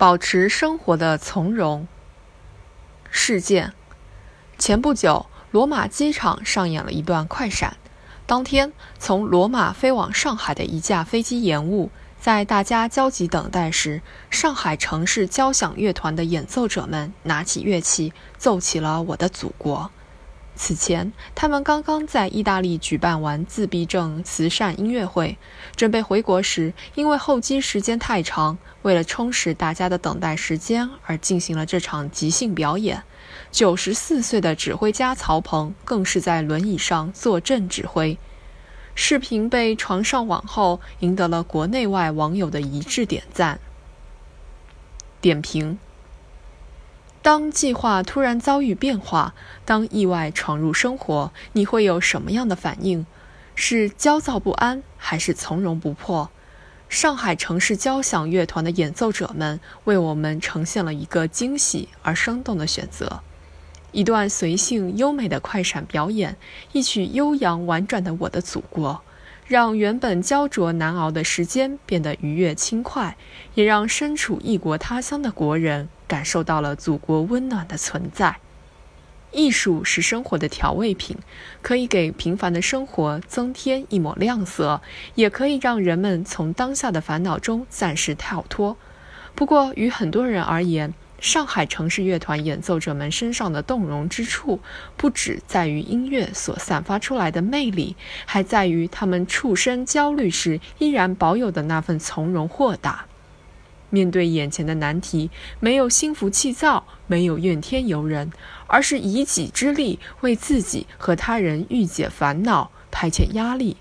保持生活的从容。事件：前不久，罗马机场上演了一段快闪。当天，从罗马飞往上海的一架飞机延误，在大家焦急等待时，上海城市交响乐团的演奏者们拿起乐器，奏起了《我的祖国》。此前，他们刚刚在意大利举办完自闭症慈善音乐会，准备回国时，因为候机时间太长，为了充实大家的等待时间而进行了这场即兴表演。九十四岁的指挥家曹鹏更是在轮椅上坐镇指挥。视频被传上网后，赢得了国内外网友的一致点赞。点评。当计划突然遭遇变化，当意外闯入生活，你会有什么样的反应？是焦躁不安，还是从容不迫？上海城市交响乐团的演奏者们为我们呈现了一个惊喜而生动的选择：一段随性优美的快闪表演，一曲悠扬婉转的《我的祖国》。让原本焦灼难熬的时间变得愉悦轻快，也让身处异国他乡的国人感受到了祖国温暖的存在。艺术是生活的调味品，可以给平凡的生活增添一抹亮色，也可以让人们从当下的烦恼中暂时跳脱。不过，于很多人而言，上海城市乐团演奏者们身上的动容之处，不只在于音乐所散发出来的魅力，还在于他们处身焦虑时依然保有的那份从容豁达。面对眼前的难题，没有心浮气躁，没有怨天尤人，而是以己之力为自己和他人御解烦恼、排遣压力。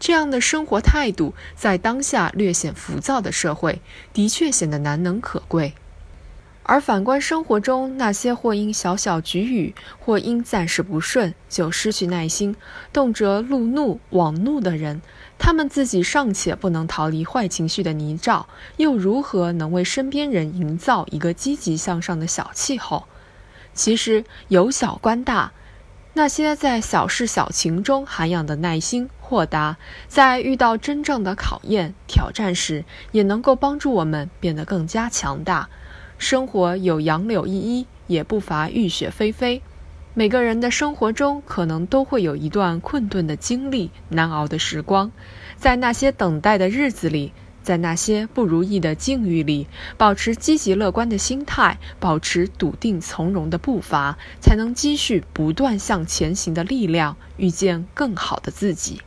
这样的生活态度，在当下略显浮躁的社会，的确显得难能可贵。而反观生活中那些或因小小局语，或因暂时不顺就失去耐心，动辄怒怒网怒的人，他们自己尚且不能逃离坏情绪的泥沼，又如何能为身边人营造一个积极向上的小气候？其实由小观大，那些在小事小情中涵养的耐心豁达，在遇到真正的考验挑战时，也能够帮助我们变得更加强大。生活有杨柳依依，也不乏雨雪霏霏。每个人的生活中，可能都会有一段困顿的经历、难熬的时光。在那些等待的日子里，在那些不如意的境遇里，保持积极乐观的心态，保持笃定从容的步伐，才能积蓄不断向前行的力量，遇见更好的自己。